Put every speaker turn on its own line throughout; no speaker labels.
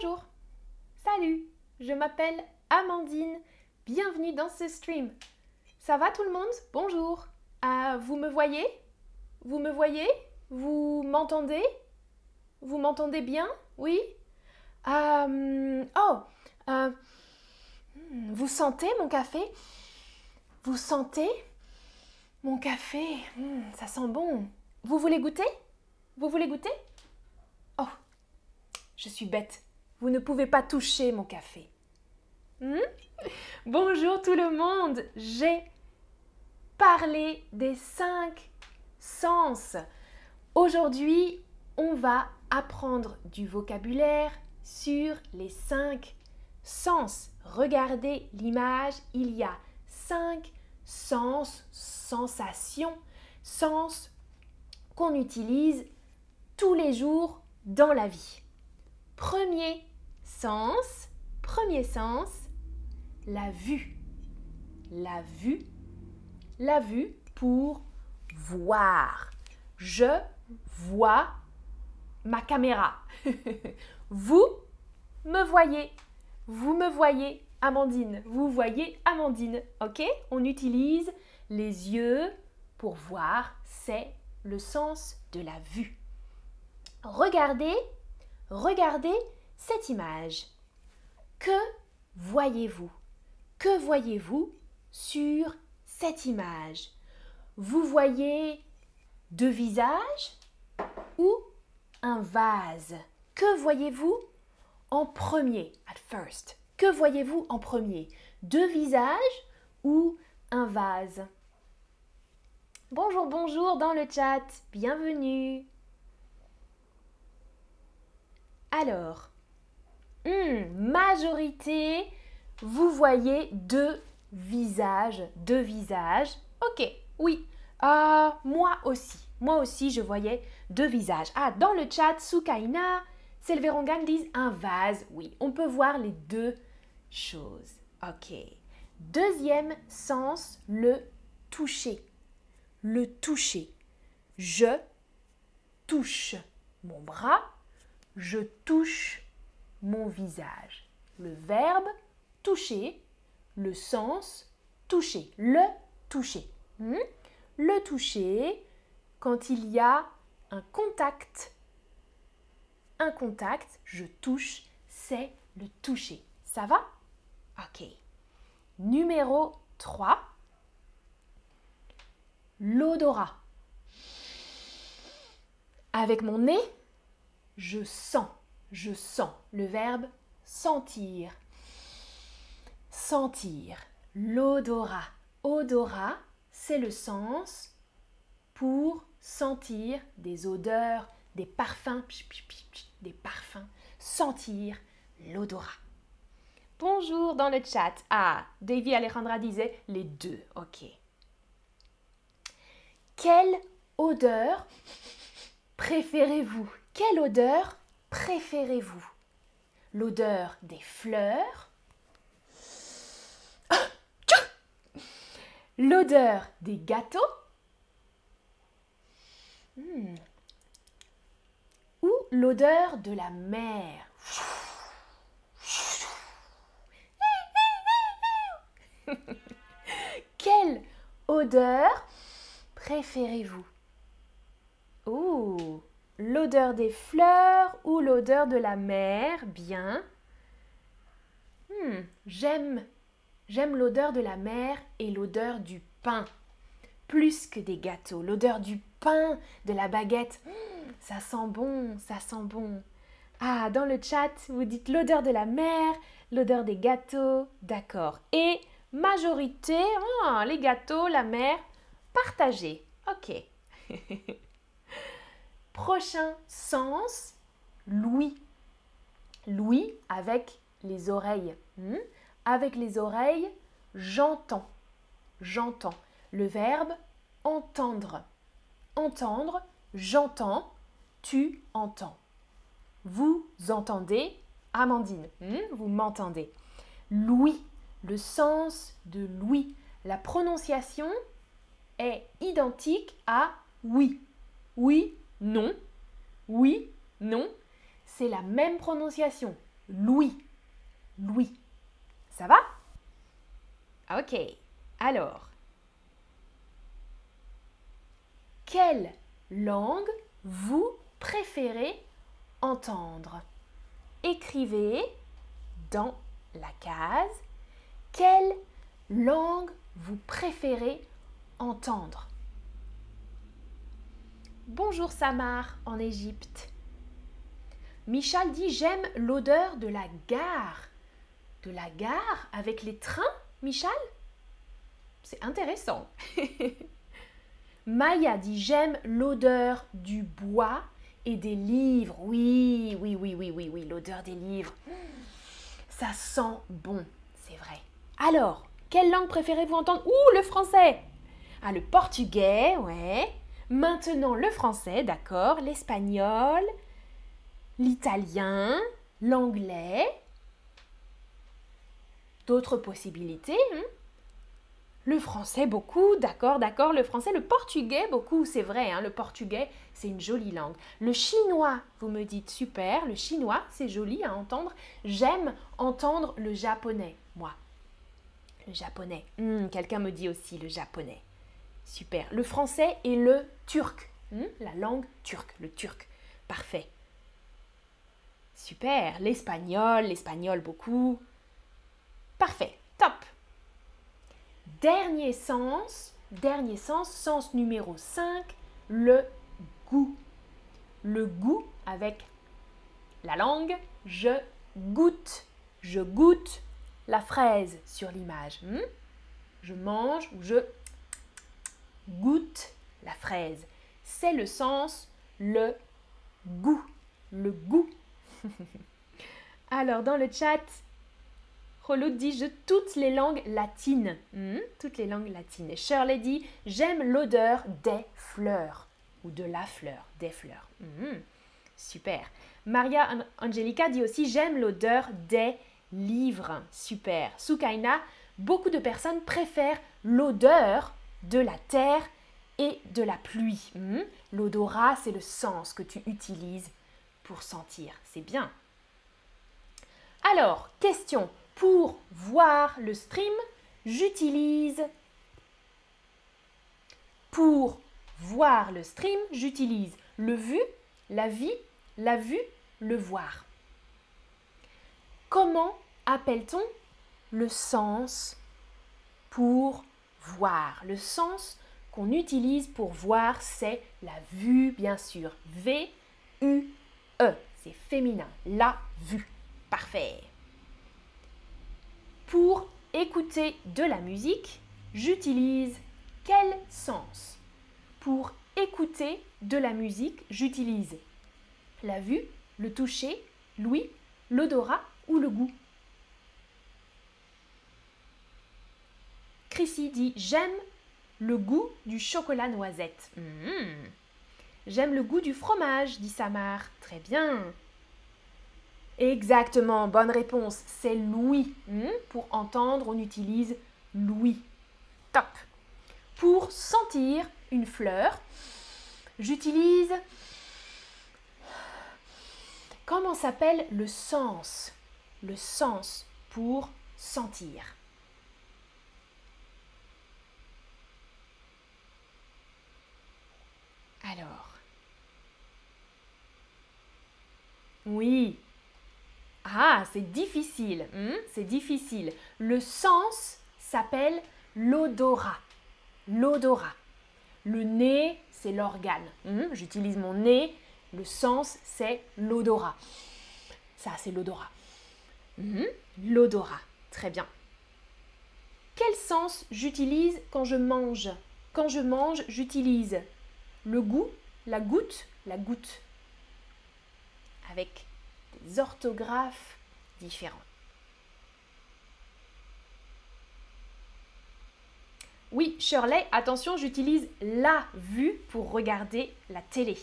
Bonjour. Salut. Je m'appelle Amandine. Bienvenue dans ce stream. Ça va tout le monde? Bonjour. Ah, vous me voyez? Vous me voyez? Vous m'entendez? Vous m'entendez bien? Oui? Euh, Oh euh, hmm, Vous sentez mon café? Vous sentez mon café? Hmm, Ça sent bon. Vous voulez goûter? Vous voulez goûter? Oh, je suis bête. Vous ne pouvez pas toucher mon café. Hmm? Bonjour tout le monde. J'ai parlé des cinq sens. Aujourd'hui, on va apprendre du vocabulaire sur les cinq sens. Regardez l'image, il y a cinq sens, sensations, sens qu'on utilise tous les jours dans la vie. Premier sens, premier sens, la vue. La vue, la vue pour voir. Je vois ma caméra. Vous me voyez. Vous me voyez, Amandine. Vous voyez Amandine. OK? On utilise les yeux pour voir. C'est le sens de la vue. Regardez, regardez cette image. Que voyez-vous? Que voyez-vous sur cette image? Vous voyez deux visages ou un vase? Que voyez-vous en premier At first? Que voyez-vous en premier? Deux visages ou un vase? Bonjour, bonjour dans le chat. Bienvenue. Alors, majorité, vous voyez deux visages, deux visages. Ok, oui. Euh, moi aussi, moi aussi, je voyais deux visages. Ah, dans le chat, Sukaina, Selverongan disent un vase. Oui, on peut voir les deux choses. Ok. Deuxième sens, le toucher. Le toucher. Je touche mon bras, je touche mon visage. Le verbe toucher, le sens toucher, le toucher. Hmm? Le toucher, quand il y a un contact, un contact, je touche, c'est le toucher. Ça va? Ok. Numéro 3, l'odorat. Avec mon nez, je sens, je sens. Le verbe sentir. Sentir. L'odorat. Odorat, c'est le sens pour sentir des odeurs, des parfums, des parfums. Sentir l'odorat. Bonjour dans le chat. Ah, Davy Alejandra disait les deux. Ok. Quelle odeur préférez-vous? Quelle odeur préférez-vous? L'odeur des fleurs? L'odeur des gâteaux? Hmm. Ou l'odeur de la mer? Quelle odeur préférez-vous? L'odeur des fleurs ou l'odeur de la mer Bien. Hmm, j'aime, j'aime l'odeur de la mer et l'odeur du pain. Plus que des gâteaux, l'odeur du pain, de la baguette. Hmm, ça sent bon, ça sent bon. Ah, dans le chat, vous dites l'odeur de la mer, l'odeur des gâteaux. D'accord. Et majorité, oh, les gâteaux, la mer, partagez. Ok. Prochain sens, l'ouïe. L'ouïe avec les oreilles. Hmm? Avec les oreilles, j'entends. J'entends. Le verbe entendre. Entendre, j'entends, tu entends. Vous entendez, Amandine, hmm? vous m'entendez. L'ouïe, le sens de l'ouïe. La prononciation est identique à oui. Oui, non. Oui, non. C'est la même prononciation. Louis. Louis. Ça va? Ok. Alors, quelle langue vous préférez entendre? Écrivez dans la case quelle langue vous préférez entendre? Bonjour Samar en Égypte. Michal dit J'aime l'odeur de la gare. De la gare avec les trains, Michal? C'est intéressant. Maya dit J'aime l'odeur du bois et des livres. Oui, oui, oui, oui, oui, oui, l'odeur des livres. Ça sent bon, c'est vrai. Alors, quelle langue préférez-vous entendre? Ouh, le français Ah, le portugais, ouais. Maintenant, le français, d'accord. L'espagnol, l'italien, l'anglais. D'autres possibilités hein le français, beaucoup, d'accord, d'accord. Le français, le portugais, beaucoup, c'est vrai. Hein, le portugais, c'est une jolie langue. Le chinois, vous me dites super. Le chinois, c'est joli à entendre. J'aime entendre le japonais, moi. Le japonais. Hmm, quelqu'un me dit aussi le japonais. Super. Le français et le turc. Hmm, la langue turque, le turc. Parfait. Super. L'espagnol, l'espagnol beaucoup. Parfait. Top. Dernier sens, dernier sens, sens numéro 5, le goût. Le goût avec la langue, je goûte. Je goûte la fraise sur l'image. Hmm? Je mange ou je goûte la fraise. C'est le sens, le goût. Le goût. Alors, dans le chat, Rolo dit je toutes les langues latines. Hmm, toutes les langues latines. Et Shirley dit j'aime l'odeur des fleurs. Ou de la fleur, des fleurs. Hmm, super. Maria Angelica dit aussi j'aime l'odeur des livres. Super. Sukaina, beaucoup de personnes préfèrent l'odeur de la terre et de la pluie. Hmm, l'odorat, c'est le sens que tu utilises pour sentir. C'est bien. Alors, question. Pour voir le stream, j'utilise pour voir le stream, j'utilise le vu, la vie, la vue, le voir. Comment appelle-t-on le sens pour Le sens qu'on utilise pour voir, c'est la vue, bien sûr. V-U-E. C'est féminin. La vue. Parfait. Pour écouter de la musique, j'utilise quel sens? Pour écouter de la musique, j'utilise la vue, le toucher, l'ouïe, l'odorat ou le goût. Chrissy dit J'aime le goût du chocolat noisette. Mmh. J'aime le goût du fromage, dit Samar. Très bien. Exactement, bonne réponse. C'est l'ouïe. Hmm? Pour entendre, on utilise l'ouïe. Top. Pour sentir une fleur, j'utilise... Comment s'appelle le sens? Le sens pour sentir. Alors. Oui, ah, c'est difficile. Hmm? c'est difficile. Le sens s'appelle l'odorat. L'odorat. Le nez, c'est l'organe. Hmm? J'utilise mon nez. Le sens, c'est l'odorat. Ça, c'est l'odorat. Hmm? L'odorat. Très bien. Quel sens j'utilise quand je mange? Quand je mange, j'utilise le goût, la goutte, la goutte. Avec orthographes différentes. Oui, Shirley, attention, j'utilise la vue pour regarder la télé.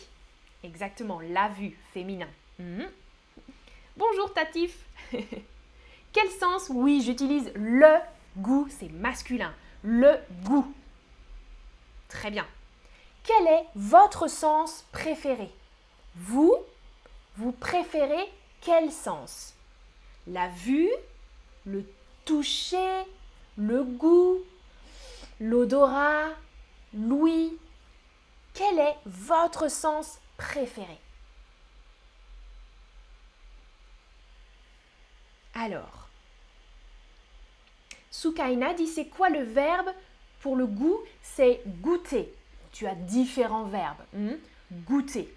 Exactement, la vue, féminin. Mhm. Bonjour Tatif. Quel sens? Oui, j'utilise le goût, c'est masculin. Le goût. Très bien. Quel est votre sens préféré? Vous, vous préférez quel sens? La vue, le toucher, le goût, l'odorat, l'ouïe? Quel est votre sens préféré? Alors, Sukaina dit c'est quoi le verbe? Pour le goût C'est goûter. Tu as différents verbes. Hmm? Goûter.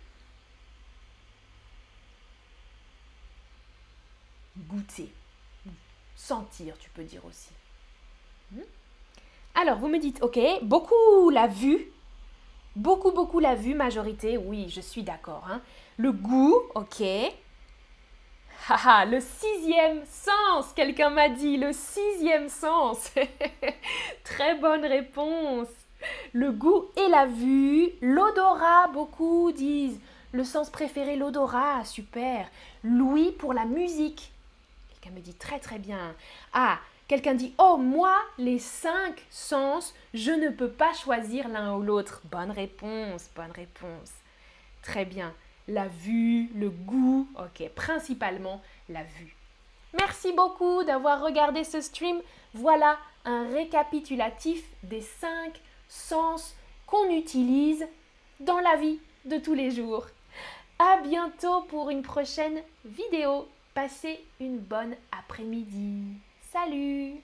Goûter. Sentir, tu peux dire aussi. Hmm? Alors, vous me dites, ok, beaucoup la vue. Beaucoup, beaucoup la vue, majorité. Oui, je suis d'accord. Hein. Le goût, ok. Haha, le sixième sens, quelqu'un m'a dit, le sixième sens. Très bonne réponse. Le goût et la vue, l'odorat, beaucoup disent. Le sens préféré, l'odorat, super. L'ouïe pour la musique. Quelqu'un me dit très très bien. Ah, quelqu'un dit Oh, moi, les cinq sens, je ne peux pas choisir l'un ou l'autre. Bonne réponse, bonne réponse. Très bien la vue, le goût, ok, principalement la vue. Merci beaucoup d'avoir regardé ce stream. Voilà un récapitulatif des cinq sens qu'on utilise dans la vie de tous les jours. À bientôt pour une prochaine vidéo. Passez une bonne après-midi. Salut